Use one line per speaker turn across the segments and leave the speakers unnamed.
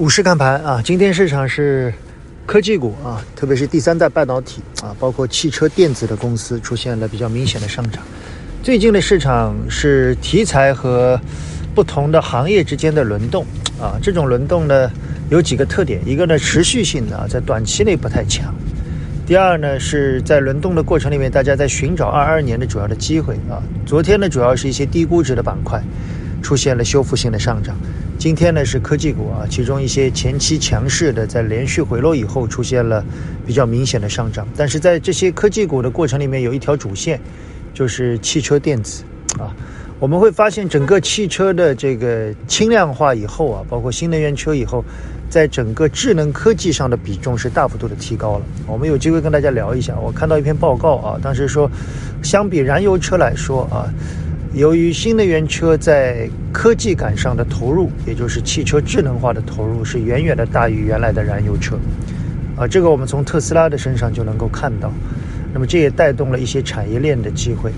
股市看盘啊，今天市场是科技股啊，特别是第三代半导体啊，包括汽车电子的公司出现了比较明显的上涨。最近的市场是题材和不同的行业之间的轮动啊，这种轮动呢有几个特点，一个呢持续性的啊，在短期内不太强；第二呢是在轮动的过程里面，大家在寻找二二年的主要的机会啊。昨天呢主要是一些低估值的板块出现了修复性的上涨。今天呢是科技股啊，其中一些前期强势的，在连续回落以后出现了比较明显的上涨。但是在这些科技股的过程里面，有一条主线，就是汽车电子啊。我们会发现，整个汽车的这个轻量化以后啊，包括新能源车以后，在整个智能科技上的比重是大幅度的提高了。我们有机会跟大家聊一下。我看到一篇报告啊，当时说，相比燃油车来说啊。由于新能源车在科技感上的投入，也就是汽车智能化的投入，是远远的大于原来的燃油车，啊，这个我们从特斯拉的身上就能够看到。那么这也带动了一些产业链的机会。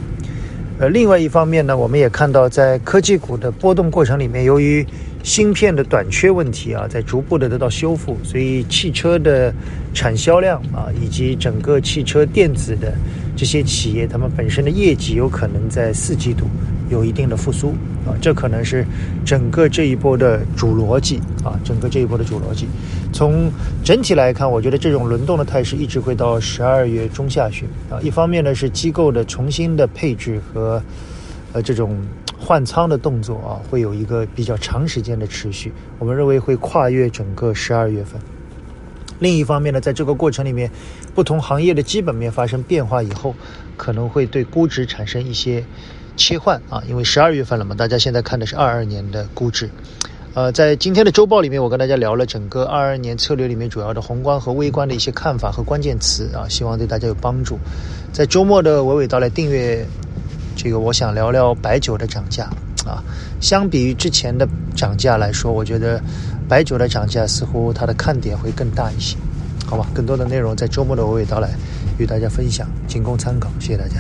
呃，另外一方面呢，我们也看到在科技股的波动过程里面，由于芯片的短缺问题啊，在逐步的得到修复，所以汽车的产销量啊，以及整个汽车电子的。这些企业，他们本身的业绩有可能在四季度有一定的复苏啊，这可能是整个这一波的主逻辑啊，整个这一波的主逻辑。从整体来看，我觉得这种轮动的态势一直会到十二月中下旬啊。一方面呢是机构的重新的配置和呃这种换仓的动作啊，会有一个比较长时间的持续，我们认为会跨越整个十二月份。另一方面呢，在这个过程里面，不同行业的基本面发生变化以后，可能会对估值产生一些切换啊。因为十二月份了嘛，大家现在看的是二二年的估值。呃，在今天的周报里面，我跟大家聊了整个二二年策略里面主要的宏观和微观的一些看法和关键词啊，希望对大家有帮助。在周末的娓娓道来订阅这个，我想聊聊白酒的涨价啊。相比于之前的涨价来说，我觉得。白酒的涨价似乎它的看点会更大一些，好吧？更多的内容在周末的娓娓道来与大家分享，仅供参考。谢谢大家。